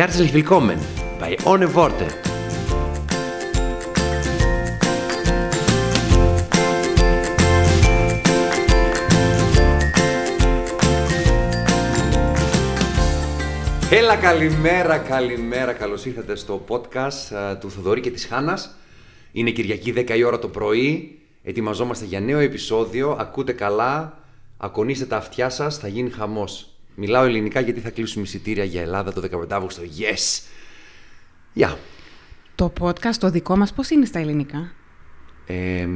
Herzlich willkommen bei Ohne Worte. Έλα καλημέρα, καλημέρα. Καλώς ήρθατε στο podcast α, του Θοδωρή και της Χάνας. Είναι Κυριακή 10 η ώρα το πρωί. Ετοιμαζόμαστε για νέο επεισόδιο. Ακούτε καλά. Ακονίστε τα αυτιά σας. Θα γίνει χαμός. Μιλάω ελληνικά γιατί θα κλείσουμε εισιτήρια για Ελλάδα το 15 Αύγουστο. Yes! Γεια. Το podcast το δικό μας πώς είναι στα ελληνικά; Ε,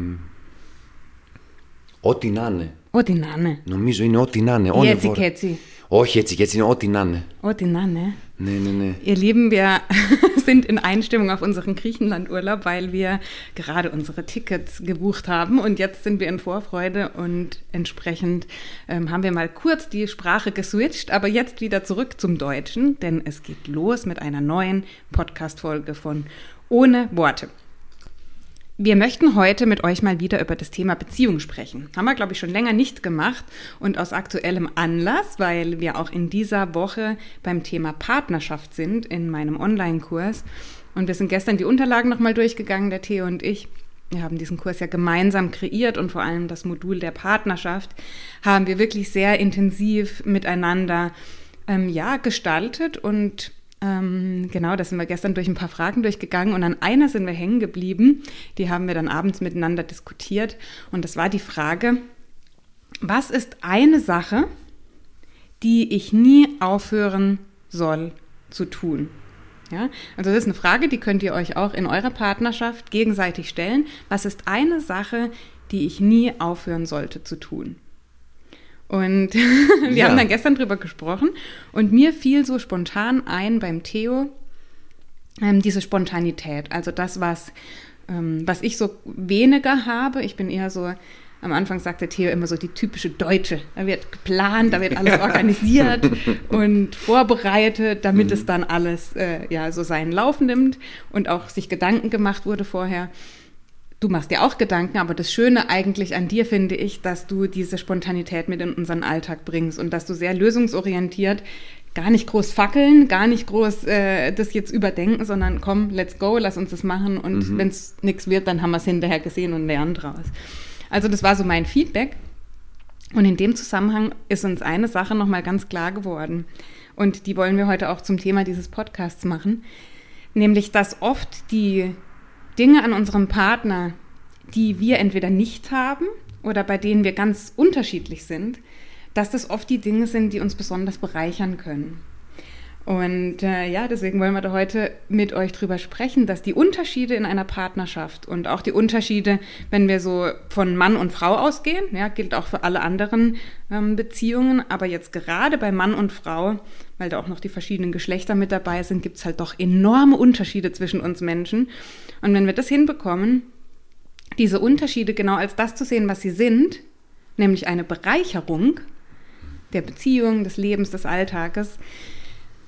ό,τι να είναι. Ό,τι να είναι. Νομίζω είναι ό,τι να είναι. Ή Ohne έτσι Wort. και έτσι. Όχι έτσι και έτσι είναι ό,τι να είναι. Ό,τι να είναι. Nee, nee, nee. Ihr Lieben, wir sind in Einstimmung auf unseren Griechenlandurlaub, weil wir gerade unsere Tickets gebucht haben und jetzt sind wir in Vorfreude und entsprechend ähm, haben wir mal kurz die Sprache geswitcht, aber jetzt wieder zurück zum Deutschen, denn es geht los mit einer neuen Podcast-Folge von Ohne Worte. Wir möchten heute mit euch mal wieder über das Thema Beziehung sprechen. Haben wir, glaube ich, schon länger nicht gemacht und aus aktuellem Anlass, weil wir auch in dieser Woche beim Thema Partnerschaft sind in meinem Online-Kurs. Und wir sind gestern die Unterlagen nochmal durchgegangen, der Theo und ich. Wir haben diesen Kurs ja gemeinsam kreiert und vor allem das Modul der Partnerschaft haben wir wirklich sehr intensiv miteinander ähm, ja, gestaltet und ähm, genau, da sind wir gestern durch ein paar Fragen durchgegangen und an einer sind wir hängen geblieben. Die haben wir dann abends miteinander diskutiert. Und das war die Frage, was ist eine Sache, die ich nie aufhören soll zu tun? Ja, also das ist eine Frage, die könnt ihr euch auch in eurer Partnerschaft gegenseitig stellen. Was ist eine Sache, die ich nie aufhören sollte zu tun? Und wir Ja. haben dann gestern drüber gesprochen und mir fiel so spontan ein beim Theo ähm, diese Spontanität. Also das, was, ähm, was ich so weniger habe. Ich bin eher so, am Anfang sagte Theo immer so die typische Deutsche. Da wird geplant, da wird alles organisiert und vorbereitet, damit es dann alles äh, ja, so seinen Lauf nimmt und auch sich Gedanken gemacht wurde vorher. Du machst dir auch Gedanken, aber das Schöne eigentlich an dir finde ich, dass du diese Spontanität mit in unseren Alltag bringst und dass du sehr lösungsorientiert, gar nicht groß fackeln, gar nicht groß äh, das jetzt überdenken, sondern komm, let's go, lass uns das machen und wenn es nichts wird, dann haben wir es hinterher gesehen und lernen draus. Also das war so mein Feedback. Und in dem Zusammenhang ist uns eine Sache nochmal ganz klar geworden. Und die wollen wir heute auch zum Thema dieses Podcasts machen. Nämlich, dass oft die Dinge an unserem Partner, die wir entweder nicht haben oder bei denen wir ganz unterschiedlich sind, dass das oft die Dinge sind, die uns besonders bereichern können. Und äh, ja, deswegen wollen wir da heute mit euch drüber sprechen, dass die Unterschiede in einer Partnerschaft und auch die Unterschiede, wenn wir so von Mann und Frau ausgehen, ja, gilt auch für alle anderen ähm, Beziehungen, aber jetzt gerade bei Mann und Frau, weil da auch noch die verschiedenen Geschlechter mit dabei sind, gibt es halt doch enorme Unterschiede zwischen uns Menschen. Und wenn wir das hinbekommen, diese Unterschiede genau als das zu sehen, was sie sind, nämlich eine Bereicherung der Beziehung, des Lebens, des Alltages,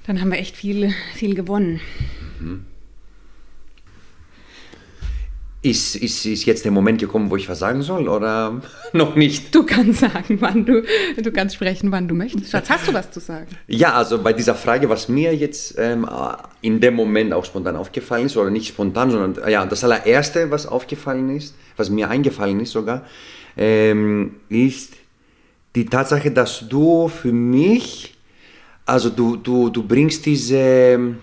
dann haben wir echt viel, viel gewonnen. Ist, ist, ist jetzt der Moment gekommen, wo ich was sagen soll oder noch nicht? Du kannst sagen, wann du, du kannst sprechen, wann du möchtest. Schatz, hast du was zu sagen? Ja, also bei dieser Frage, was mir jetzt ähm, in dem Moment auch spontan aufgefallen ist, oder nicht spontan, sondern äh, ja, das allererste, was aufgefallen ist, was mir eingefallen ist sogar, ähm, ist die Tatsache, dass du für mich, also du, du, du bringst diese,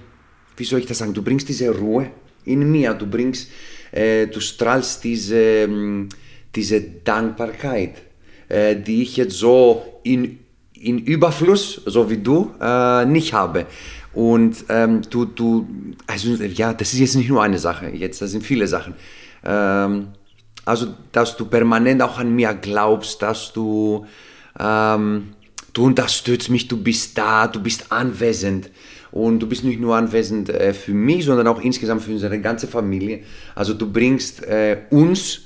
wie soll ich das sagen, du bringst diese Ruhe in mir, du bringst, äh, du strahlst diese, ähm, diese Dankbarkeit, äh, die ich jetzt so in, in Überfluss, so wie du, äh, nicht habe. Und ähm, du, du, also ja, das ist jetzt nicht nur eine Sache, jetzt, das sind viele Sachen. Ähm, also, dass du permanent auch an mir glaubst, dass du, ähm, du unterstützt mich, du bist da, du bist anwesend. und du bist nicht nur anwesend äh, für mich, sondern auch insgesamt für unsere ganze Familie. Also du bringst äh, uns,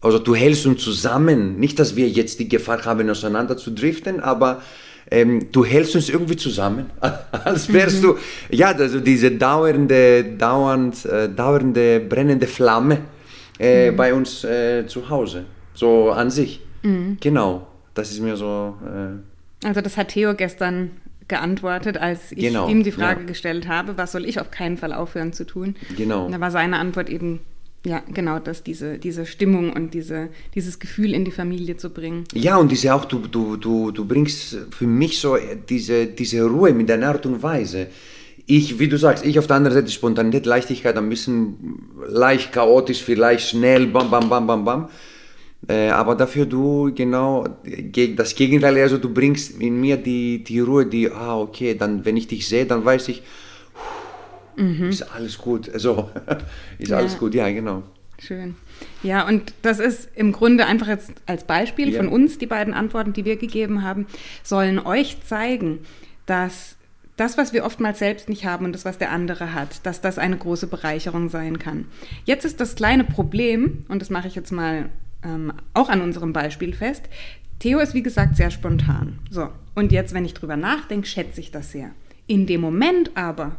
also du hältst uns zusammen. Nicht, dass wir jetzt die Gefahr haben, auseinander zu driften, aber ähm, du hältst uns irgendwie zusammen, als wärst mhm. du, ja, also diese dauernde, dauernd, äh, dauernde, brennende Flamme äh, mhm. bei uns äh, zu Hause, so an sich. Mhm. Genau, das ist mir so. Also das hat Theo gestern geantwortet, als ich genau, ihm die Frage ja. gestellt habe, was soll ich auf keinen Fall aufhören zu tun? Genau. Und da war seine Antwort eben, ja, genau, dass diese, diese Stimmung und diese, dieses Gefühl in die Familie zu bringen. Ja, und diese auch, du, du, du, du bringst für mich so diese, diese Ruhe mit deiner Art und Weise. Ich, wie du sagst, ich auf der anderen Seite Spontanität, Leichtigkeit, ein bisschen leicht chaotisch, vielleicht schnell, bam, bam, bam, bam, bam. Äh, aber dafür du genau das Gegenteil, also du bringst in mir die, die Ruhe, die, ah, okay, dann, wenn ich dich sehe, dann weiß ich, mhm. ist alles gut. Also, ist ja. alles gut, ja, genau. Schön. Ja, und das ist im Grunde einfach jetzt als Beispiel ja. von uns, die beiden Antworten, die wir gegeben haben, sollen euch zeigen, dass das, was wir oftmals selbst nicht haben und das, was der andere hat, dass das eine große Bereicherung sein kann. Jetzt ist das kleine Problem, und das mache ich jetzt mal ähm, auch an unserem Beispiel fest, Theo ist wie gesagt sehr spontan. So, und jetzt, wenn ich drüber nachdenke, schätze ich das sehr. In dem Moment aber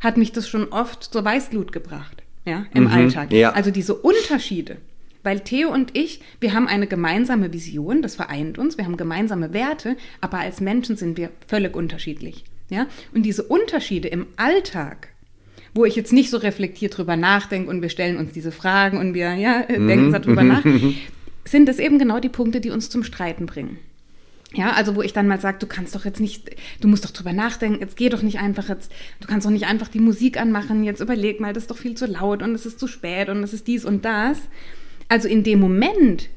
hat mich das schon oft zur Weißglut gebracht, ja, im mhm, Alltag. Ja. Also diese Unterschiede. Weil Theo und ich, wir haben eine gemeinsame Vision, das vereint uns, wir haben gemeinsame Werte, aber als Menschen sind wir völlig unterschiedlich. Ja? Und diese Unterschiede im Alltag, wo ich jetzt nicht so reflektiert drüber nachdenke und wir stellen uns diese Fragen und wir ja, mhm. denken darüber nach, sind es eben genau die Punkte, die uns zum Streiten bringen. Ja, also wo ich dann mal sage, du kannst doch jetzt nicht, du musst doch drüber nachdenken, jetzt geh doch nicht einfach jetzt, du kannst doch nicht einfach die Musik anmachen, jetzt überleg mal, das ist doch viel zu laut und es ist zu spät und es ist dies und das. Also in dem Moment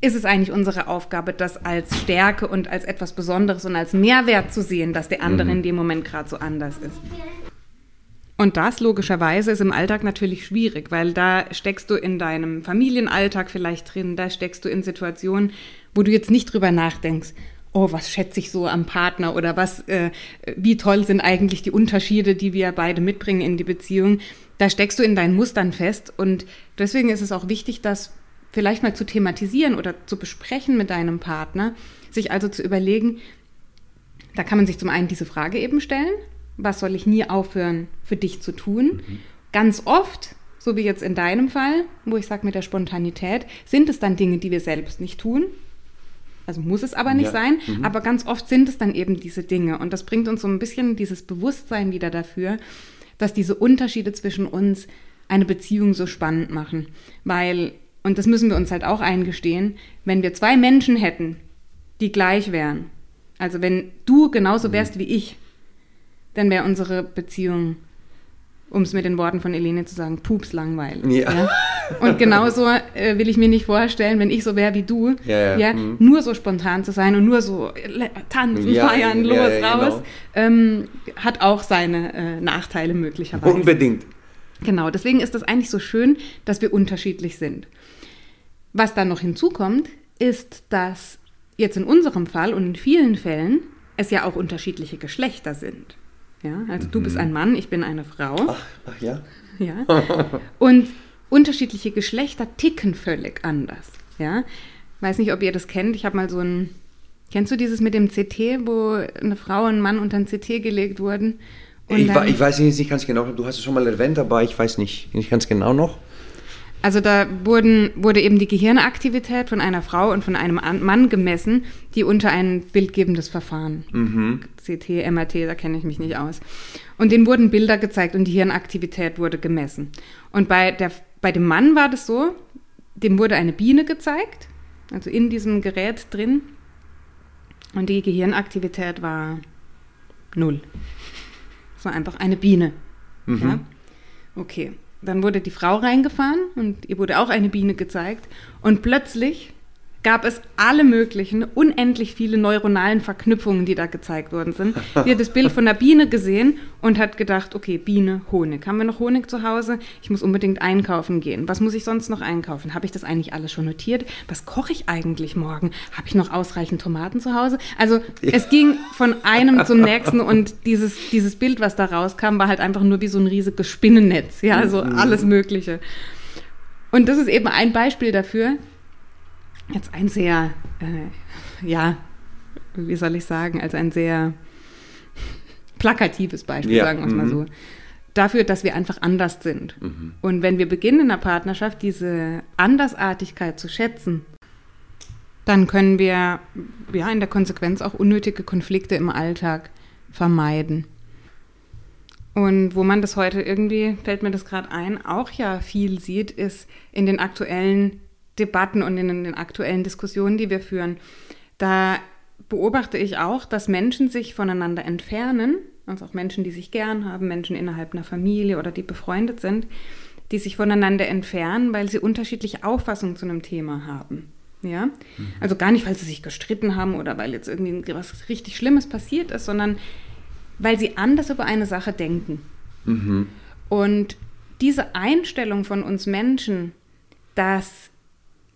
ist es eigentlich unsere Aufgabe, das als Stärke und als etwas Besonderes und als Mehrwert zu sehen, dass der andere mhm. in dem Moment gerade so anders ist. Und das logischerweise ist im Alltag natürlich schwierig, weil da steckst du in deinem Familienalltag vielleicht drin, da steckst du in Situationen, wo du jetzt nicht drüber nachdenkst, oh, was schätze ich so am Partner oder was, äh, wie toll sind eigentlich die Unterschiede, die wir beide mitbringen in die Beziehung. Da steckst du in deinen Mustern fest und deswegen ist es auch wichtig, das vielleicht mal zu thematisieren oder zu besprechen mit deinem Partner, sich also zu überlegen, da kann man sich zum einen diese Frage eben stellen, was soll ich nie aufhören für dich zu tun? Mhm. Ganz oft, so wie jetzt in deinem Fall, wo ich sage mit der Spontanität, sind es dann Dinge, die wir selbst nicht tun. Also muss es aber nicht ja. sein, mhm. aber ganz oft sind es dann eben diese Dinge. Und das bringt uns so ein bisschen dieses Bewusstsein wieder dafür, dass diese Unterschiede zwischen uns eine Beziehung so spannend machen. Weil, und das müssen wir uns halt auch eingestehen, wenn wir zwei Menschen hätten, die gleich wären, also wenn du genauso wärst mhm. wie ich, dann wäre unsere Beziehung, um es mit den Worten von Elene zu sagen, pups langweilig. Ja. ja? Und genauso äh, will ich mir nicht vorstellen, wenn ich so wäre wie du, ja, ja. Mhm. nur so spontan zu sein und nur so äh, tanzen, feiern, los, raus, genau. ähm, hat auch seine äh, Nachteile möglicherweise. Unbedingt. Genau, deswegen ist das eigentlich so schön, dass wir unterschiedlich sind. Was dann noch hinzukommt, ist, dass jetzt in unserem Fall und in vielen Fällen es ja auch unterschiedliche Geschlechter sind. Ja, also mhm. du bist mhm. ein Mann, ich bin eine Frau. Ach, ach ja. Ja. Und unterschiedliche Geschlechter ticken völlig anders. Ja. Weiß nicht, ob ihr das kennt. Ich habe mal so ein. Kennst du dieses mit dem CT, wo eine Frau und ein Mann unter ein CT gelegt wurden? Ich, ich, weiß nicht ganz genau, du hast es schon mal erwähnt, aber ich weiß nicht, nicht ganz genau noch. Also da wurden, wurde eben die Gehirnaktivität von einer Frau und von einem Mann gemessen, die unter ein bildgebendes Verfahren, mhm. CT, MRT, da kenne ich mich nicht aus. Und denen wurden Bilder gezeigt und die Hirnaktivität wurde gemessen. Und bei, der, bei dem Mann war das so, dem wurde eine Biene gezeigt, also in diesem Gerät drin. Und die Gehirnaktivität war null. Es war einfach eine Biene. Mhm. Ja? Okay dann wurde die Frau reingefahren und ihr wurde auch eine Biene gezeigt. Und plötzlich gab es alle möglichen, unendlich viele neuronalen Verknüpfungen, die da gezeigt worden sind. Sie hat das Bild von der Biene gesehen und hat gedacht, okay, Biene, Honig. Haben wir noch Honig zu Hause? Ich muss unbedingt einkaufen gehen. Was muss ich sonst noch einkaufen? Habe ich das eigentlich alles schon notiert? Was koche ich eigentlich morgen? Habe ich noch ausreichend Tomaten zu Hause? Also ja. es ging von einem zum nächsten und dieses, dieses Bild, was da rauskam, war halt einfach nur wie so ein riesiges Spinnennetz. Ja, also alles Mögliche. Und das ist eben ein Beispiel dafür, jetzt ein sehr, äh, ja, wie soll ich sagen, als ein sehr plakatives Beispiel, ja. sagen wir es mal so. Mhm. Dafür, dass wir einfach anders sind. Mhm. Und wenn wir beginnen in der Partnerschaft, diese Andersartigkeit zu schätzen, dann können wir ja in der Konsequenz auch unnötige Konflikte im Alltag vermeiden. Und wo man das heute irgendwie, fällt mir das gerade ein, auch ja viel sieht, ist in den aktuellen Debatten und in den aktuellen Diskussionen, die wir führen, da beobachte ich auch, dass Menschen sich voneinander entfernen, also auch Menschen, die sich gern haben, Menschen innerhalb einer Familie oder die befreundet sind, die sich voneinander entfernen, weil sie unterschiedliche Auffassungen zu einem Thema haben. Ja, mhm. also gar nicht, weil sie sich gestritten haben oder weil jetzt irgendwie was richtig Schlimmes passiert ist, sondern weil sie anders über eine Sache denken. Mhm. Und diese Einstellung von uns Menschen, dass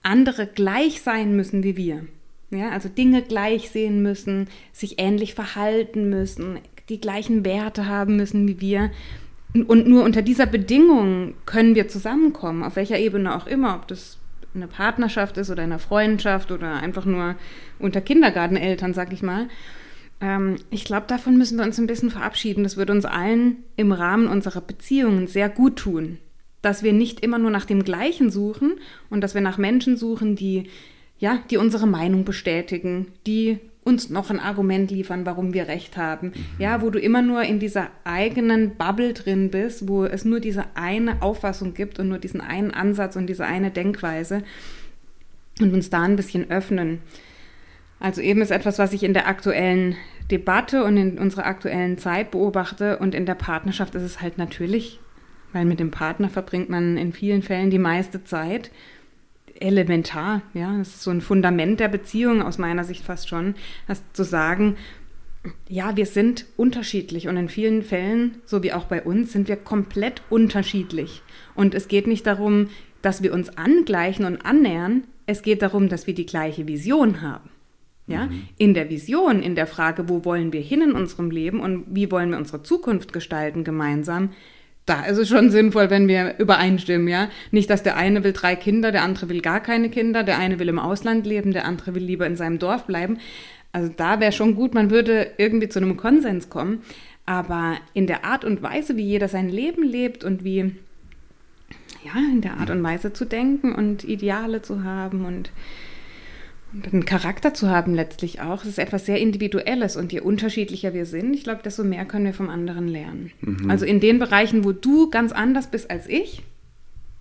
andere gleich sein müssen wie wir. Ja, also Dinge gleich sehen müssen, sich ähnlich verhalten müssen, die gleichen Werte haben müssen wie wir. Und nur unter dieser Bedingung können wir zusammenkommen, auf welcher Ebene auch immer, ob das eine Partnerschaft ist oder eine Freundschaft oder einfach nur unter Kindergarteneltern, sag ich mal. Ähm, ich glaube, davon müssen wir uns ein bisschen verabschieden. Das würde uns allen im Rahmen unserer Beziehungen sehr gut tun dass wir nicht immer nur nach dem Gleichen suchen und dass wir nach Menschen suchen, die, ja, die unsere Meinung bestätigen, die uns noch ein Argument liefern, warum wir recht haben. Mhm. Ja, wo du immer nur in dieser eigenen Bubble drin bist, wo es nur diese eine Auffassung gibt und nur diesen einen Ansatz und diese eine Denkweise und uns da ein bisschen öffnen. Also eben ist etwas, was ich in der aktuellen Debatte und in unserer aktuellen Zeit beobachte und in der Partnerschaft ist es halt natürlich weil mit dem Partner verbringt man in vielen Fällen die meiste Zeit. Elementar, ja, das ist so ein Fundament der Beziehung aus meiner Sicht fast schon, das zu sagen, ja, wir sind unterschiedlich und in vielen Fällen, so wie auch bei uns, sind wir komplett unterschiedlich. Und es geht nicht darum, dass wir uns angleichen und annähern, es geht darum, dass wir die gleiche Vision haben. Ja? Mhm. In der Vision, in der Frage, wo wollen wir hin in unserem Leben und wie wollen wir unsere Zukunft gestalten gemeinsam, da ist es schon sinnvoll, wenn wir übereinstimmen, ja. Nicht, dass der eine will drei Kinder, der andere will gar keine Kinder, der eine will im Ausland leben, der andere will lieber in seinem Dorf bleiben. Also da wäre schon gut, man würde irgendwie zu einem Konsens kommen. Aber in der Art und Weise, wie jeder sein Leben lebt und wie, ja, in der Art und Weise zu denken und Ideale zu haben und einen Charakter zu haben letztlich auch. Es ist etwas sehr Individuelles und je unterschiedlicher wir sind, ich glaube, desto mehr können wir vom anderen lernen. Mhm. Also in den Bereichen, wo du ganz anders bist als ich,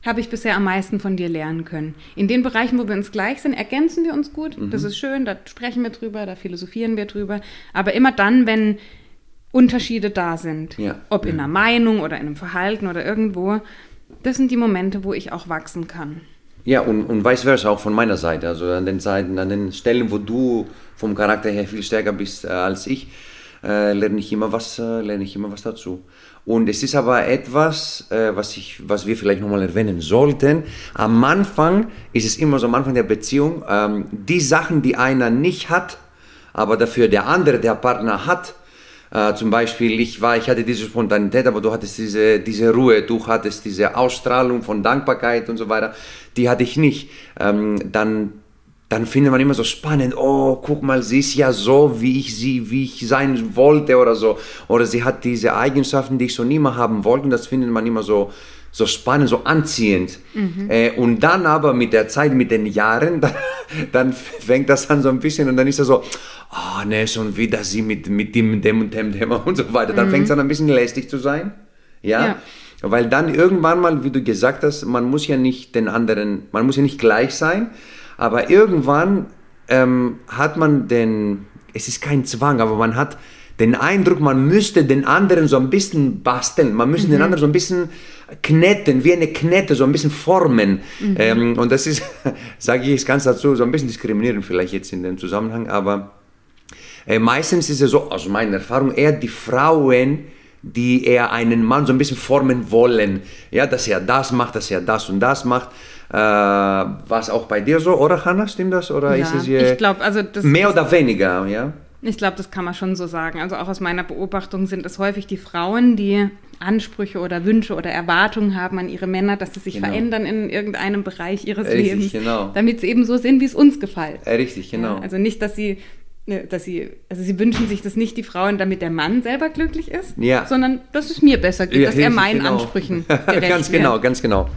habe ich bisher am meisten von dir lernen können. In den Bereichen, wo wir uns gleich sind, ergänzen wir uns gut. Mhm. Das ist schön, da sprechen wir drüber, da philosophieren wir drüber. Aber immer dann, wenn Unterschiede da sind, ja. ob in einer Meinung oder in einem Verhalten oder irgendwo, das sind die Momente, wo ich auch wachsen kann. Ja, und, und vice versa auch von meiner Seite. Also an den Seiten, an den Stellen, wo du vom Charakter her viel stärker bist äh, als ich, äh, lerne ich immer was, äh, lerne ich immer was dazu. Und es ist aber etwas, äh, was, ich, was wir vielleicht nochmal erwähnen sollten. Am Anfang ist es immer so, am Anfang der Beziehung, ähm, die Sachen, die einer nicht hat, aber dafür der andere, der Partner hat, äh, zum Beispiel, ich war, ich hatte diese Spontanität, aber du hattest diese, diese Ruhe, du hattest diese Ausstrahlung von Dankbarkeit und so weiter, die hatte ich nicht. Ähm, dann, dann findet man immer so spannend, oh, guck mal, sie ist ja so, wie ich sie, wie ich sein wollte oder so. Oder sie hat diese Eigenschaften, die ich so nie mehr haben wollte und das findet man immer so, so spannend, so anziehend. Mhm. Äh, und dann aber mit der Zeit, mit den Jahren, dann, dann, fängt das an so ein bisschen und dann ist er so, oh ne, schon wieder sie mit, mit dem, dem und dem Thema und so weiter. Dann mhm. fängt es an ein bisschen lästig zu sein. Ja? ja. Weil dann irgendwann mal, wie du gesagt hast, man muss ja nicht den anderen, man muss ja nicht gleich sein, aber irgendwann ähm, hat man den, es ist kein Zwang, aber man hat den Eindruck, man müsste den anderen so ein bisschen basteln, man müsste den anderen so ein bisschen kneten, wie eine Knete, so ein bisschen formen. Ähm, und das ist, sage ich es ganz dazu, so ein bisschen diskriminierend vielleicht jetzt in dem Zusammenhang, aber äh, meistens ist es so, aus meiner Erfahrung, eher die Frauen, die eher einen Mann so ein bisschen formen wollen. Ja, dass er das macht, dass er das und das macht. Äh, War es auch bei dir so, oder Hannah, stimmt das? Oder Ja, ist es hier ich glaube, also das mehr oder weniger, ja? Ich glaube, das kann man schon so sagen. Also auch aus meiner Beobachtung sind es häufig die Frauen, die Ansprüche oder Wünsche oder Erwartungen haben an ihre Männer, dass sie sich Genau. verändern in irgendeinem Bereich ihres Richtig, Lebens, genau. damit sie eben so sind, wie es uns gefällt. Äh, richtig, genau. Ja, also nicht, dass sie, ne, dass sie, also sie wünschen sich das nicht die Frauen, damit der Mann selber glücklich ist, Ja. sondern dass es mir besser geht, Ja, dass er meinen genau. Ansprüchen gerecht ganz wird. genau, ganz genau.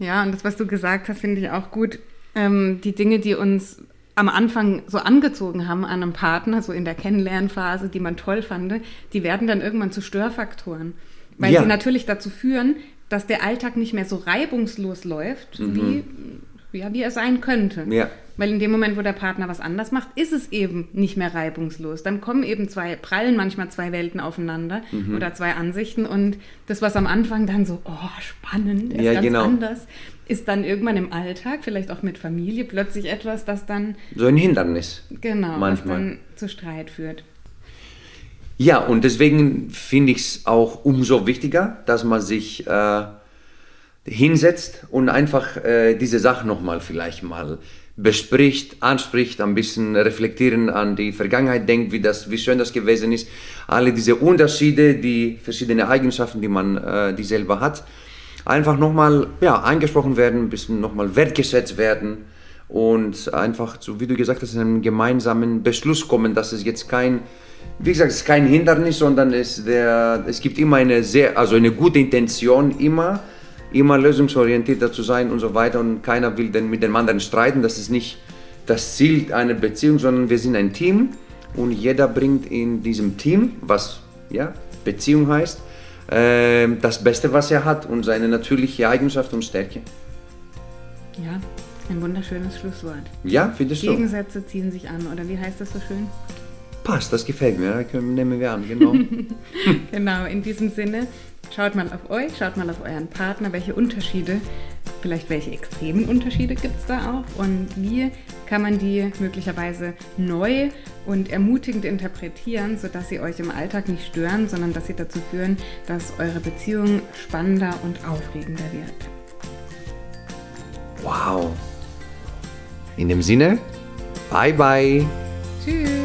Ja, und das, was du gesagt hast, finde ich auch gut. Ähm, die Dinge, die uns am Anfang so angezogen haben an einem Partner, so in der Kennenlernphase, die man toll fand, die werden dann irgendwann zu Störfaktoren. Weil Ja. sie natürlich dazu führen, dass der Alltag nicht mehr so reibungslos läuft, wie, ja, wie er sein könnte. Ja. Weil in dem Moment, wo der Partner was anders macht, ist es eben nicht mehr reibungslos. Dann kommen eben zwei, prallen manchmal zwei Welten aufeinander Mhm. oder zwei Ansichten und das, was am Anfang dann so, oh, spannend, ist Ja, ganz genau. anders, ist dann irgendwann im Alltag, vielleicht auch mit Familie, plötzlich etwas, das dann, So ein Hindernis. genau, was Manchmal. dann zu Streit führt. Ja, und deswegen finde ich es auch umso wichtiger, dass man sich äh, hinsetzt und einfach äh, diese Sache nochmal vielleicht mal bespricht, anspricht, ein bisschen reflektieren an die Vergangenheit denkt, wie, das, wie schön das gewesen ist. Alle diese Unterschiede, die verschiedenen Eigenschaften, die man äh, die selber hat, einfach nochmal ja, angesprochen werden, ein bisschen nochmal wertgeschätzt werden und einfach, so wie du gesagt hast, in einen gemeinsamen Beschluss kommen, dass es jetzt kein, wie gesagt, es ist kein Hindernis, sondern es, der, es gibt immer eine sehr, also eine gute Intention, immer, immer lösungsorientierter zu sein und so weiter und keiner will denn mit dem anderen streiten, das ist nicht das Ziel einer Beziehung, sondern wir sind ein Team und jeder bringt in diesem Team, was ja, Beziehung heißt, äh, das Beste, was er hat und seine natürliche Eigenschaft und Stärke. Ja, ein wunderschönes Schlusswort. Ja, findest du? Gegensätze ziehen sich an, oder wie heißt das so schön? Passt, das gefällt mir, nehmen wir an, genau. Genau, in diesem Sinne, schaut mal auf euch, schaut mal auf euren Partner, welche Unterschiede, vielleicht welche extremen Unterschiede gibt es da auch und wie kann man die möglicherweise neu und ermutigend interpretieren, sodass sie euch im Alltag nicht stören, sondern dass sie dazu führen, dass eure Beziehung spannender und aufregender wird. wow. In dem Sinne, bye bye. Tschüss!